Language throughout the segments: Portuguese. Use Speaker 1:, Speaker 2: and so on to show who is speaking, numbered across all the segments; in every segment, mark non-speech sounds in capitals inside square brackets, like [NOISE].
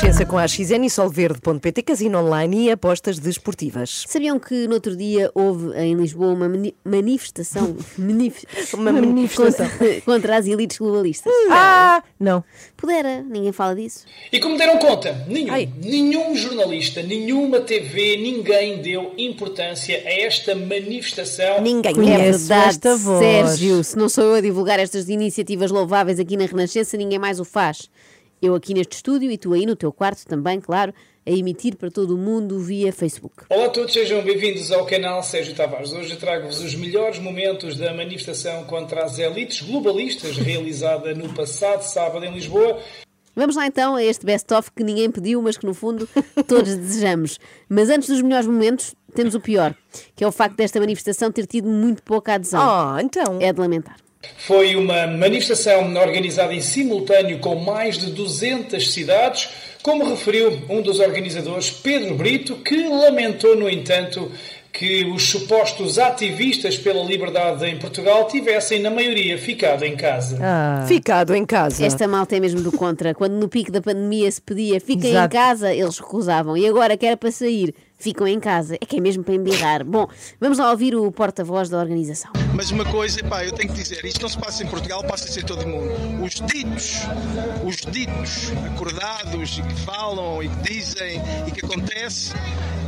Speaker 1: Renascença com a XN e Solverde.pt, casino online e apostas desportivas.
Speaker 2: Sabiam que no outro dia houve em Lisboa uma mani- manifestação, [LAUGHS] manif-
Speaker 1: Uma manifestação.
Speaker 2: contra, [LAUGHS] contra as elites globalistas?
Speaker 3: Ah, não.
Speaker 2: Pudera, ninguém fala disso.
Speaker 4: E como deram conta, nenhum,
Speaker 1: Ai.
Speaker 4: nenhum jornalista, nenhuma TV, ninguém deu importância a esta manifestação.
Speaker 1: Ninguém
Speaker 2: É
Speaker 3: Conheço
Speaker 2: verdade,
Speaker 3: esta voz.
Speaker 2: Sérgio. Se não sou eu a divulgar estas iniciativas louváveis aqui na Renascença, ninguém mais o faz. Eu aqui neste estúdio e tu aí no teu quarto também, claro, a emitir para todo o mundo via Facebook.
Speaker 4: Olá a todos, sejam bem-vindos ao canal Sérgio Tavares. Hoje trago-vos os melhores momentos da manifestação contra as elites globalistas realizada no passado sábado em Lisboa.
Speaker 2: Vamos lá então a este best-of que ninguém pediu, mas que no fundo [LAUGHS] todos desejamos. Mas antes dos melhores momentos, temos o pior, que é o facto desta manifestação ter tido muito pouca adesão.
Speaker 1: Ah, então.
Speaker 2: É de lamentar.
Speaker 4: Foi uma manifestação organizada em simultâneo com mais de 200 cidades, como referiu um dos organizadores, Pedro Brito, que lamentou, no entanto, que os supostos ativistas pela liberdade em Portugal tivessem, na maioria, ficado em casa.
Speaker 3: Ah,
Speaker 1: Ficado em casa.
Speaker 2: Esta malta é mesmo do contra. Quando no pico da pandemia se pedia fiquem em
Speaker 3: Exato.
Speaker 2: casa, eles recusavam. E agora que era para sair, ficam em casa. É que é mesmo para embirrar. Bom, vamos lá ouvir o porta-voz da organização.
Speaker 5: Mas uma coisa, pá, eu tenho que dizer, isto não se passa em Portugal, passa-se em todo o mundo. Os ditos, os ditos acordados e que falam e que dizem e que acontece,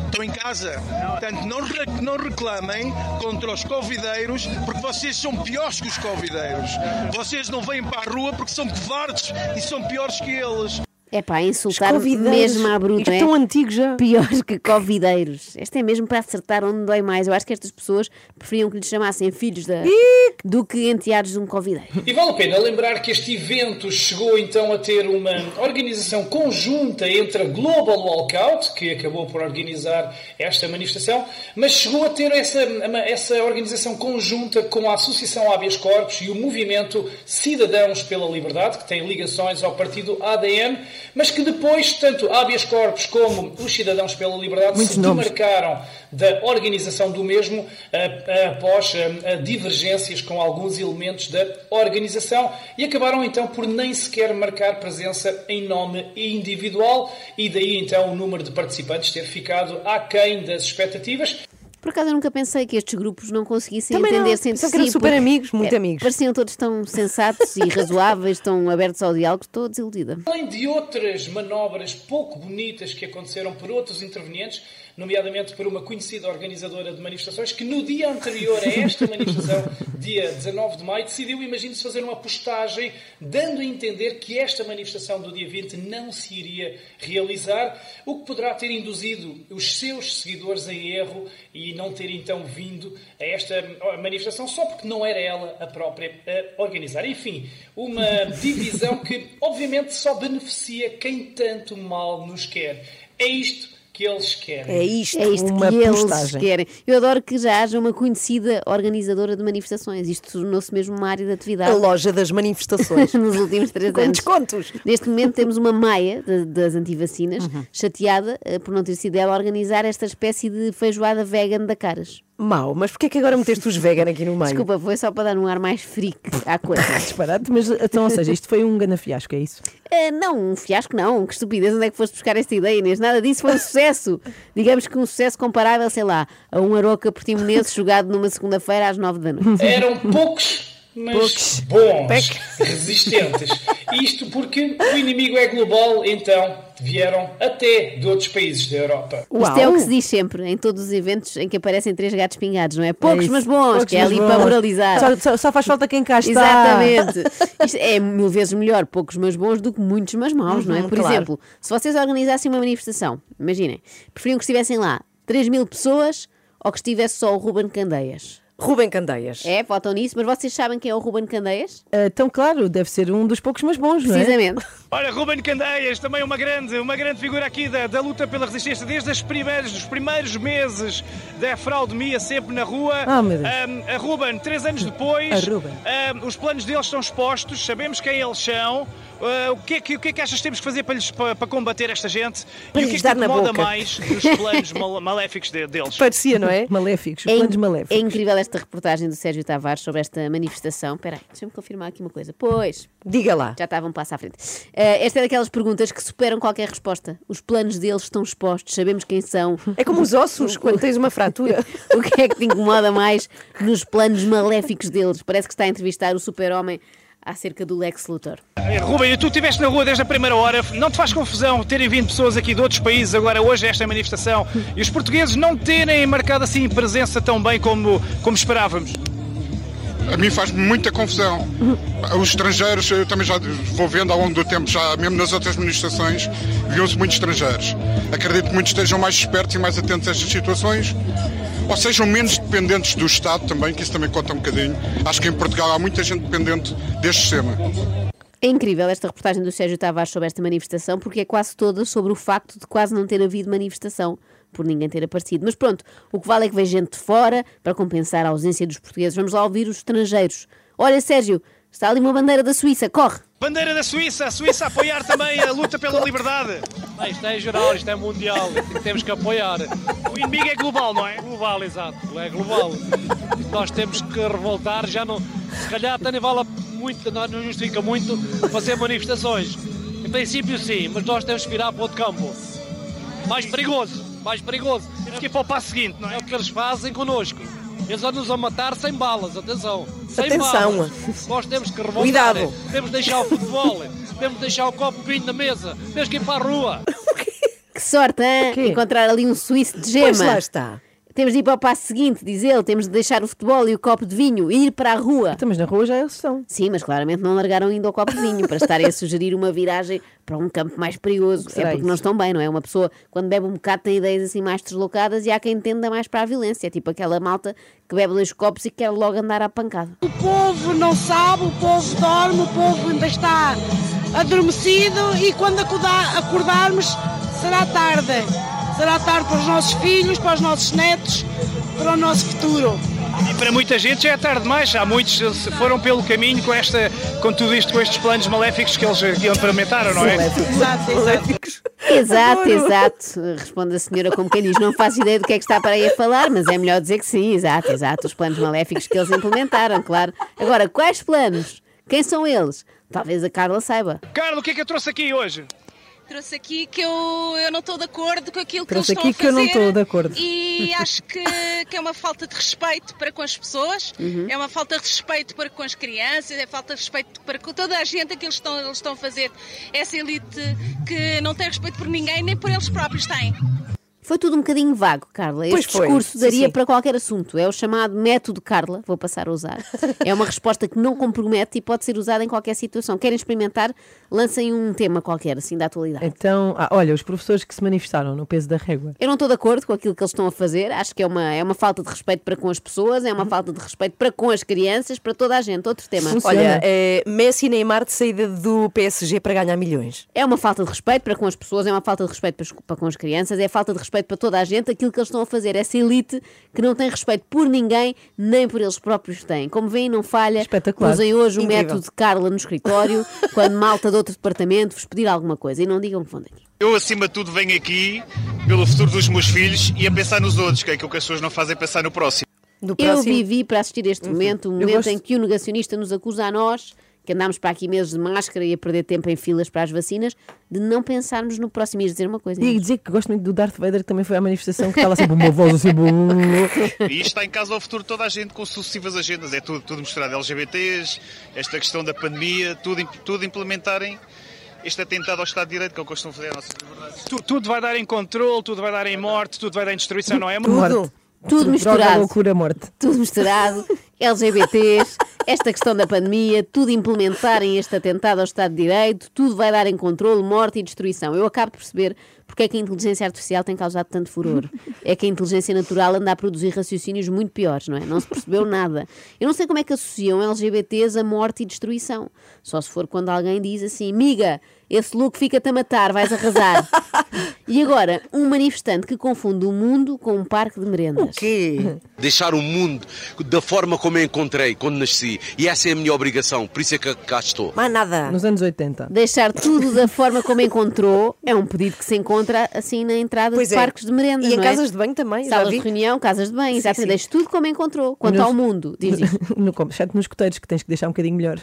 Speaker 5: estão em casa. Portanto, não, não reclamem contra os convideiros, porque vocês são piores que os convideiros. Vocês não vêm para a rua porque são covardes e são piores que eles.
Speaker 2: É pá, insultar mesmo à bruta.
Speaker 1: Isto
Speaker 2: é?
Speaker 1: tão antigo já.
Speaker 2: Pior que covideiros. Esta é mesmo para acertar onde dói mais. Eu acho que estas pessoas preferiam que lhes chamassem filhos da... do que enteados de um covideiro.
Speaker 4: E vale a pena lembrar que este evento chegou então a ter uma organização conjunta entre a Global Walkout, que acabou por organizar esta manifestação, mas chegou a ter essa, essa organização conjunta com a Associação Habeas Corpus e o Movimento Cidadãos pela Liberdade, que tem ligações ao partido ADN, mas que depois, tanto Habeas Corpus como os Cidadãos pela Liberdade
Speaker 3: Muitos
Speaker 4: se
Speaker 3: nomes.
Speaker 4: demarcaram da organização do mesmo após divergências com alguns elementos da organização e acabaram então por nem sequer marcar presença em nome individual e daí então o número de participantes ter ficado aquém das expectativas.
Speaker 2: Por acaso eu nunca pensei que estes grupos não conseguissem
Speaker 1: Também não.
Speaker 2: entender-se entre
Speaker 1: Pensava que eram
Speaker 2: si.
Speaker 1: super amigos, muito
Speaker 2: eh,
Speaker 1: amigos.
Speaker 2: Pareciam todos tão [LAUGHS] sensatos e razoáveis, tão abertos ao diálogo. Estou desiludida.
Speaker 4: Além de outras manobras pouco bonitas que aconteceram por outros intervenientes, nomeadamente por uma conhecida organizadora de manifestações, que no dia anterior a esta manifestação, [LAUGHS] dia 19 de maio, decidiu, imagine-se, fazer uma postagem dando a entender que esta manifestação do dia 20 não se iria realizar, o que poderá ter induzido os seus seguidores em erro e não ter então vindo a esta manifestação só porque não era ela a própria a organizar. Enfim, uma [LAUGHS] divisão que obviamente só beneficia quem tanto mal nos quer. É isto que eles querem.
Speaker 1: É isto.
Speaker 2: É isto
Speaker 3: uma
Speaker 2: que eles
Speaker 3: postagem.
Speaker 2: querem. Eu adoro que já haja uma conhecida organizadora de manifestações. Isto tornou-se mesmo uma área de
Speaker 1: A
Speaker 2: atividade
Speaker 1: loja das manifestações. [LAUGHS]
Speaker 2: nos últimos três
Speaker 1: Com
Speaker 2: anos.
Speaker 1: descontos.
Speaker 2: Neste momento temos uma maia de- das antivacinas,
Speaker 1: Uhum.
Speaker 2: chateada eh, por não ter sido ela a organizar esta espécie de feijoada vegan da Caras.
Speaker 1: Mau, mas porquê é que agora meteste os vegan aqui no meio?
Speaker 2: Desculpa, foi só para dar um ar mais freak à [LAUGHS] coisa.
Speaker 3: disparate, mas então, ou seja, isto foi um gana fiasco, é isso?
Speaker 2: Eh, não, um fiasco não, que estupidez, onde é que foste buscar esta ideia, Inês? Nada disso foi um sucesso. Digamos que um sucesso comparável, sei lá, a um aroca portimonense jogado numa segunda-feira às nove da noite.
Speaker 4: Eram poucos, mas
Speaker 1: Poucos.
Speaker 4: bons, resistentes. Isto porque o inimigo é global, então vieram até de outros países da Europa.
Speaker 2: Isto é o que se diz sempre em todos os eventos em que aparecem três gatos pingados, não é? Poucos,
Speaker 3: isso.
Speaker 2: mas bons,
Speaker 3: Poucos,
Speaker 2: que é ali
Speaker 3: bons.
Speaker 2: para moralizar.
Speaker 3: Só, só- só faz falta quem cá está.
Speaker 2: Exatamente. Isto é mil vezes melhor poucos mas bons do que muitos mas maus, não é?
Speaker 1: Uhum,
Speaker 2: Por
Speaker 1: claro.
Speaker 2: exemplo, se vocês organizassem uma manifestação, imaginem, preferiam que estivessem lá 3 mil pessoas ou que estivesse só o Ruben Candeias?
Speaker 1: Rubem Candeias.
Speaker 2: É, votam nisso, mas vocês sabem quem é o Ruben Candeias?
Speaker 3: Ah, Então, claro, deve ser um dos poucos, mas bons, não é?
Speaker 2: Precisamente. [LAUGHS]
Speaker 6: Olha, Ruben Candeias, também uma grande, uma grande figura aqui da, da luta pela resistência, desde os primeiros, os primeiros meses da fraudemia, sempre na rua.
Speaker 3: Ah, meu Deus.
Speaker 6: Ahm, a Ruben, três anos depois,
Speaker 3: A Ruben.
Speaker 6: ahm, os planos deles estão expostos, sabemos quem eles são. Uh, o, que é que, o que é que achas que temos que fazer para, lhes, para, para combater esta gente?
Speaker 1: Para
Speaker 6: e o que é que te
Speaker 1: na
Speaker 6: incomoda mais dos [LAUGHS] planos mal- maléficos de- deles?
Speaker 1: Parecia, não é? [LAUGHS]
Speaker 3: Maléficos,
Speaker 2: É,
Speaker 3: planos maléficos.
Speaker 2: é incrível esta reportagem do Sérgio Tavares sobre esta manifestação. Espera aí, deixa-me confirmar aqui uma coisa. Pois,
Speaker 1: Diga lá.
Speaker 2: já estava um passo à frente. Eh, esta é daquelas perguntas que superam qualquer resposta. Os planos deles estão expostos, sabemos quem são. [LAUGHS]
Speaker 1: É como os ossos, quando tens uma fratura.
Speaker 2: O que é que te incomoda mais nos planos maléficos deles? Parece que está a entrevistar o super-homem acerca do Lex Luthor.
Speaker 6: Eh, Rubem, tu estiveste na rua desde a primeira hora, não te faz confusão terem vindo pessoas aqui de outros países agora hoje a esta manifestação e os portugueses não terem marcado assim presença tão bem como, como esperávamos?
Speaker 7: A mim faz-me muita confusão. Os estrangeiros, eu também já vou vendo ao longo do tempo, já mesmo nas outras manifestações, viam-se muitos estrangeiros. Acredito que muitos estejam mais espertos e mais atentos a estas situações, ou sejam menos dependentes do Estado também, que isso também conta um bocadinho. Acho que em Portugal há muita gente dependente deste sistema.
Speaker 2: É incrível esta reportagem do Sérgio Tavares sobre esta manifestação, porque é quase toda sobre o facto de quase não ter havido manifestação, por ninguém ter aparecido. Mas pronto, o que vale é que vem gente de fora para compensar a ausência dos portugueses. Vamos lá ouvir os estrangeiros. Olha, Sérgio, está ali uma bandeira da Suíça, corre!
Speaker 6: Bandeira da Suíça, a Suíça a apoiar também a luta pela liberdade.
Speaker 8: Ah, isto é geral, isto é mundial, temos que apoiar.
Speaker 6: O inimigo é global, não é?
Speaker 8: Global, exato, é global. Nós temos que revoltar, já não. Se calhar até nem vale muito, não não justifica muito fazer manifestações. Em princípio sim, mas nós temos que virar para outro campo. Mais perigoso, mais perigoso.
Speaker 6: Temos que ir para o passo seguinte, não
Speaker 8: É
Speaker 6: é?
Speaker 8: o que eles fazem connosco. Eles andam-nos a matar sem balas, atenção. Sem
Speaker 1: Atenção.
Speaker 8: balas. Nós temos que revoltar.
Speaker 1: Cuidado.
Speaker 8: Temos de deixar o futebol, temos de deixar o copo vinho na mesa, temos que ir para a rua. [LAUGHS]
Speaker 2: Que sorte, hein? Encontrar ali um suíço de
Speaker 1: Pois lá
Speaker 2: gema.
Speaker 1: está.
Speaker 2: Temos de ir para o passo seguinte, diz ele. Temos de deixar o futebol e o copo de vinho e ir para a rua.
Speaker 3: Então, mas na rua já eles estão.
Speaker 2: Sim, mas claramente não largaram ainda o copo de vinho para estarem a sugerir uma viragem para um campo mais perigoso. É
Speaker 3: Será
Speaker 2: porque
Speaker 3: isso?
Speaker 2: não estão bem, não é? Uma pessoa, quando bebe um bocado, tem ideias assim mais deslocadas e há quem tenda mais para a violência. É tipo aquela malta que bebe dois copos e quer logo andar à pancada.
Speaker 9: O povo não sabe, o povo dorme, o povo ainda está adormecido e quando acordar- acordarmos será tarde. Será tarde para os nossos filhos, para os nossos netos, para o nosso futuro.
Speaker 6: E para muita gente já é tarde demais. Há muitos que se foram pelo caminho com, esta, com tudo isto, com estes planos maléficos que eles implementaram, não é?
Speaker 9: Exato, exato.
Speaker 2: Exato, exato. Responde a senhora como quem diz: Não faço ideia do que é que está para aí a falar, mas é melhor dizer que sim, exato, exato. Os planos maléficos que eles implementaram, claro. Agora, quais planos? Quem são eles? Talvez a Carla saiba.
Speaker 6: Carlos, o que é que eu trouxe aqui hoje?
Speaker 10: Trouxe aqui que eu, eu não estou de acordo com aquilo que
Speaker 3: Trouxe
Speaker 10: eles estão
Speaker 3: aqui
Speaker 10: a
Speaker 3: que eu não
Speaker 10: fazer
Speaker 3: estou de acordo.
Speaker 10: E acho que, que é uma falta de respeito para com as pessoas,
Speaker 3: Uhum.
Speaker 10: é uma falta de respeito para com as crianças, é falta de respeito para com toda a gente que eles estão, eles estão a fazer. Essa elite que não tem respeito por ninguém, nem por eles próprios têm.
Speaker 2: Foi tudo um bocadinho vago, Carla.
Speaker 1: Pois
Speaker 2: Este
Speaker 1: foi.
Speaker 2: discurso daria
Speaker 1: sim.
Speaker 2: para qualquer assunto. É o chamado método Carla, vou passar a usar. [LAUGHS] É uma resposta que não compromete e pode ser usada em qualquer situação. Querem experimentar? Lancem um tema qualquer, assim, da atualidade.
Speaker 3: Então, ah, olha, os professores que se manifestaram no peso da régua.
Speaker 2: Eu não estou de acordo com aquilo que eles estão a fazer. Acho que é uma, é uma falta de respeito para com as pessoas, é uma falta de respeito para com as crianças, para toda a gente. Outro tema.
Speaker 3: Funciona.
Speaker 1: Olha, é Messi e Neymar de saída do PSG para ganhar milhões.
Speaker 2: É uma falta de respeito para com as pessoas, é uma falta de respeito para, para com as crianças, é falta de respeito para toda a gente. Aquilo que eles estão a fazer, essa elite que não tem respeito por ninguém, nem por eles próprios têm. Como veem, não falha.
Speaker 3: Espetacular.
Speaker 2: Usem hoje o
Speaker 1: Incrível.
Speaker 2: método de Carla no escritório, [LAUGHS] quando malta de outro departamento vos pedir alguma coisa. E não digam que vão daqui.
Speaker 11: Eu, acima de tudo, venho aqui pelo futuro dos meus filhos e a pensar nos outros, que é aquilo que as pessoas não fazem, pensar no próximo.
Speaker 2: Eu vivi para assistir a este momento, o momento
Speaker 3: gosto.
Speaker 2: em que o negacionista nos acusa a nós, que andámos para aqui meses de máscara e a perder tempo em filas para as vacinas, de não pensarmos no próximo. Ias dizer uma coisa.
Speaker 3: E dizer que gosto muito do Darth Vader, que também foi à manifestação, que estava sempre uma voz assim.
Speaker 11: E isto está em casa ao futuro toda a gente com sucessivas agendas. É tudo, tudo mostrado. LGBTs, esta questão da pandemia, tudo, tudo implementarem este atentado ao Estado de Direito, que é o que a fazer à nossa liberdade.
Speaker 6: Tu- tudo vai dar em controle, tudo vai dar em morte, tudo vai dar em destruição, não é?
Speaker 1: Tudo.
Speaker 2: Tudo
Speaker 3: Droga,
Speaker 2: misturado.
Speaker 3: loucura, morte.
Speaker 2: tudo misturado, LGBTs, esta questão da pandemia, tudo implementarem este atentado ao Estado de Direito, tudo vai dar em controle, morte e destruição. Eu acabo de perceber porque é que a inteligência artificial tem causado tanto furor. [LAUGHS] É que a inteligência natural anda a produzir raciocínios muito piores, não é? Não se percebeu nada. Eu não sei como é que associam LGBTs a morte e destruição. Só se for quando alguém diz assim, miga, esse look fica-te a matar, vais arrasar. [LAUGHS] e agora, um manifestante que confunde o mundo com um parque de merendas.
Speaker 1: quê?
Speaker 12: Deixar o mundo da forma como eu encontrei quando nasci. E essa é a minha obrigação, por isso é que cá estou.
Speaker 1: Mais nada.
Speaker 3: Nos anos 80.
Speaker 2: Deixar tudo da forma como encontrou é um pedido que se encontra assim na entrada
Speaker 1: Pois
Speaker 2: de
Speaker 1: é.
Speaker 2: parques de merendas.
Speaker 1: E em
Speaker 2: é?
Speaker 1: casas de banho também,
Speaker 2: Salas de reunião, casas de banho, exatamente. Deixe tudo como encontrou. Quanto
Speaker 3: Nos-
Speaker 2: ao mundo, diz isto. [LAUGHS]
Speaker 3: no, exceto nos coteiros, que tens que deixar um bocadinho melhor.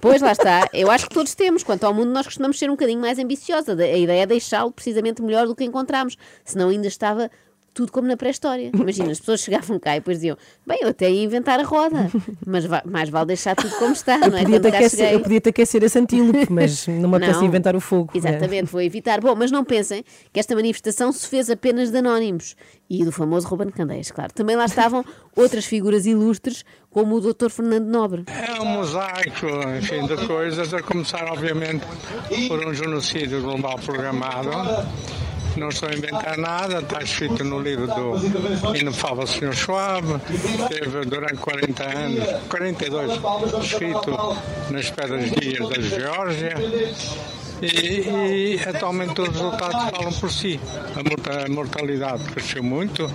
Speaker 2: Pois lá está. Eu acho que todos temos. Quanto ao mundo, nós costumamos ser um bocadinho mais ambiciosa. A ideia é deixá-lo precisamente melhor do que encontramos. Senão ainda estava tudo como na pré-história. Imagina, as pessoas chegavam cá e depois diziam: Bem, eu até ia inventar a roda, mas va- mais vale deixar tudo como está,
Speaker 3: Eu
Speaker 2: não é?
Speaker 3: podia, te aquecer,
Speaker 2: cheguei-
Speaker 3: eu podia te aquecer esse antílope, mas não me apetece
Speaker 2: Não.
Speaker 3: inventar o fogo. É.
Speaker 2: Exatamente, vou evitar. Bom, mas não pensem que esta manifestação se fez apenas de anónimos e do famoso Ruben Candeias, claro. Também lá estavam [LAUGHS] outras figuras ilustres, como o Dr. Fernando Nobre.
Speaker 13: É um mosaico, enfim, de coisas, a começar, obviamente, por um genocídio global programado. Não estou a inventar nada, está escrito no livro do inefável Sr. Schwab, teve durante 40 anos, 42, escrito nas pedras guias da Geórgia. E, e atualmente os resultados falam por si. A morta- a mortalidade cresceu muito,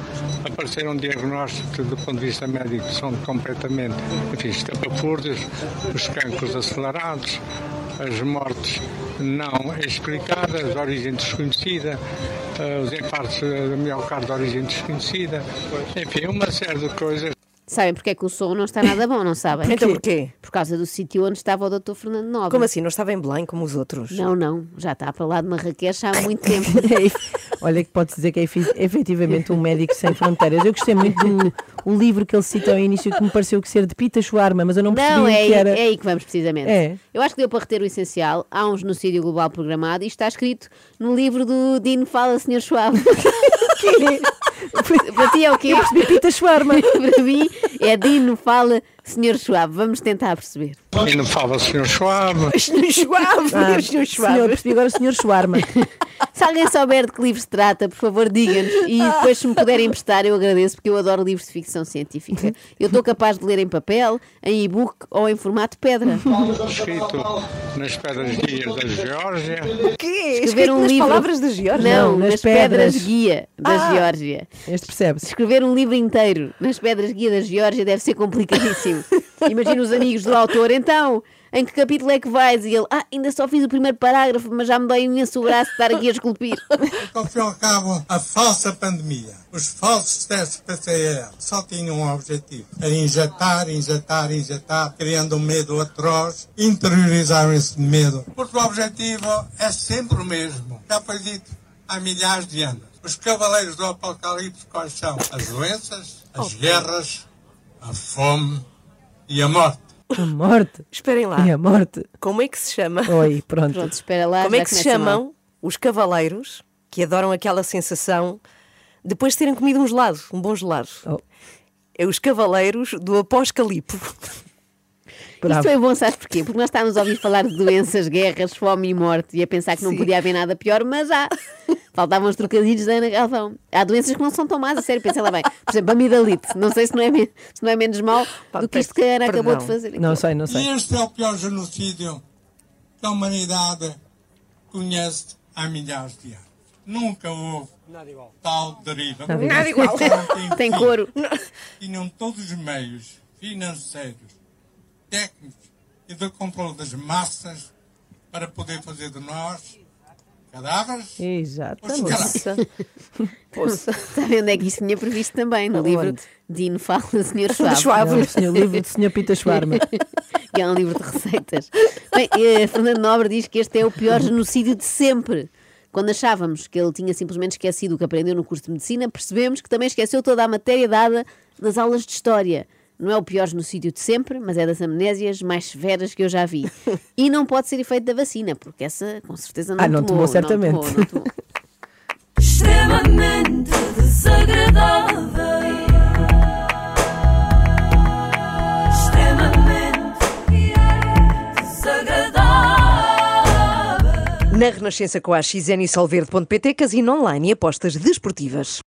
Speaker 13: apareceram diagnósticos do ponto de vista médico que são completamente, enfim, estapafúrdios, os cancros acelerados, as mortes não explicadas, de origem desconhecida, eh, os infartos do miocárdio de origem desconhecida, enfim, uma série de coisas.
Speaker 2: Sabem porque é que o som não está nada bom, não [COUGHS] sabem?
Speaker 1: Então porquê?
Speaker 2: Por causa do sítio onde estava o Dr. Fernando Nobre.
Speaker 1: Como assim? Não estava em Belém como os outros?
Speaker 2: Não, não, já está para lá de Marrakech há muito [COUGHS] tempo.
Speaker 3: Olha que pode dizer que é efetivamente um médico sem fronteiras. Eu gostei muito do livro que ele cita ao início que me pareceu que ser de Pita Schwarma, mas eu não percebi
Speaker 2: Não, é
Speaker 3: que
Speaker 2: aí,
Speaker 3: era.
Speaker 2: é aí que vamos precisamente.
Speaker 3: É.
Speaker 2: Eu acho que deu para reter o essencial. Há um genocídio global programado e está escrito no livro do Dino Fala, Sr. Schwab. [LAUGHS] para ti é o quê?
Speaker 3: Eu percebi Pita Schwarma. [LAUGHS]
Speaker 2: para mim é Dino Fala, Sr. Schwab. Vamos tentar perceber.
Speaker 13: Inefável Sr. Schwab. [LAUGHS]
Speaker 1: Sr. Schwab,
Speaker 3: Ah,
Speaker 1: Sr. Schwab.
Speaker 3: senhor, percebi agora o senhor Schwarma. [LAUGHS]
Speaker 2: Se alguém souber de que livro se trata, por favor, diga-nos. E depois, se me puderem emprestar, eu agradeço, porque eu adoro livros de ficção científica. [LAUGHS] Eu estou capaz de ler em papel, em e-book ou em formato pedra.
Speaker 13: escrito nas pedras guias da Geórgia.
Speaker 1: Quê?
Speaker 2: Escrever um
Speaker 1: nas
Speaker 2: livro.
Speaker 1: palavras da Geórgia?
Speaker 2: Não,
Speaker 3: Não,
Speaker 2: nas,
Speaker 3: nas
Speaker 2: pedras.
Speaker 3: pedras.
Speaker 2: guia da
Speaker 1: Ah.
Speaker 2: Geórgia.
Speaker 3: Este percebe-se.
Speaker 2: Escrever um livro inteiro nas pedras guia da Geórgia deve ser complicadíssimo. [LAUGHS] Imagina os amigos do autor, então. Em que capítulo é que vais? E ele, ah, ainda só fiz o primeiro parágrafo, mas já me dói imenso o braço de estar aqui a esculpir. [LAUGHS]
Speaker 14: Ao fim e ao cabo, a falsa pandemia, os falsos testes PCR só tinham um objetivo: era injetar, injetar, injetar, criando um medo atroz, interiorizaram esse medo. Porque o objetivo é sempre o mesmo. Já foi dito há milhares de anos. Os cavaleiros do apocalipse quais são? As doenças, as guerras, a fome e a morte.
Speaker 3: A morte.
Speaker 1: Esperem lá.
Speaker 3: E a morte.
Speaker 1: Como é que se chama?
Speaker 3: Oi, [LAUGHS] pronto.
Speaker 2: Pronto, espera lá.
Speaker 1: Como é que se
Speaker 2: mal.
Speaker 1: chamam os cavaleiros que adoram aquela sensação depois de terem comido um gelado, um bom gelado?
Speaker 3: Oh.
Speaker 1: É os cavaleiros do apocalipse. [LAUGHS]
Speaker 3: Bravo.
Speaker 2: Isto é bom, sabes porquê? Porque nós estávamos a ouvir falar de doenças, guerras, fome e morte e a pensar que não
Speaker 1: Sim.
Speaker 2: podia haver nada pior, mas há. [LAUGHS] Faltavam os trocadilhos da Ana Galvão. Há doenças que não são tão más, a sério, pensa lá bem. Por exemplo, amidalite. Não sei se não é, se não é menos mal
Speaker 1: Pá,
Speaker 2: do que isto que a Ana
Speaker 1: peço
Speaker 2: acabou de
Speaker 1: perdão.
Speaker 2: fazer. aqui.
Speaker 3: Não sei, não
Speaker 14: E
Speaker 3: sei.
Speaker 14: este é o pior genocídio que a humanidade conhece há milhares de anos. Nunca houve tal deriva.
Speaker 1: Nada igual. [LAUGHS]
Speaker 2: Tem couro.
Speaker 14: Tinham todos os meios financeiros, técnicos e de controle das massas para poder fazer de nós cadáveres.
Speaker 3: Exatamente.
Speaker 1: Poça. [LAUGHS] Poça.
Speaker 2: Sabe onde é que isto tinha previsto também? No livro? Dino Fala, Sr. [LAUGHS] Schwab.
Speaker 1: Schwab.
Speaker 3: Não, o senhor, livro de senhor Pita Schwarma.
Speaker 2: que [LAUGHS] é um livro de receitas. Bem, eh, Fernando Nobre diz que este é o pior genocídio de sempre. Quando achávamos que ele tinha simplesmente esquecido o que aprendeu no curso de medicina, percebemos que também esqueceu toda a matéria dada nas aulas de história. Não é o pior genocídio de sempre, mas é das amnésias mais severas que eu já vi. E não pode ser efeito da vacina, porque essa com certeza não
Speaker 3: Ah, não tomou, certamente.
Speaker 2: Não tomou, não tomou.
Speaker 15: extremamente desagradável. Extremamente desagradável.
Speaker 1: Na Renascença com a XN e Solverde.pt, casino online e apostas desportivas.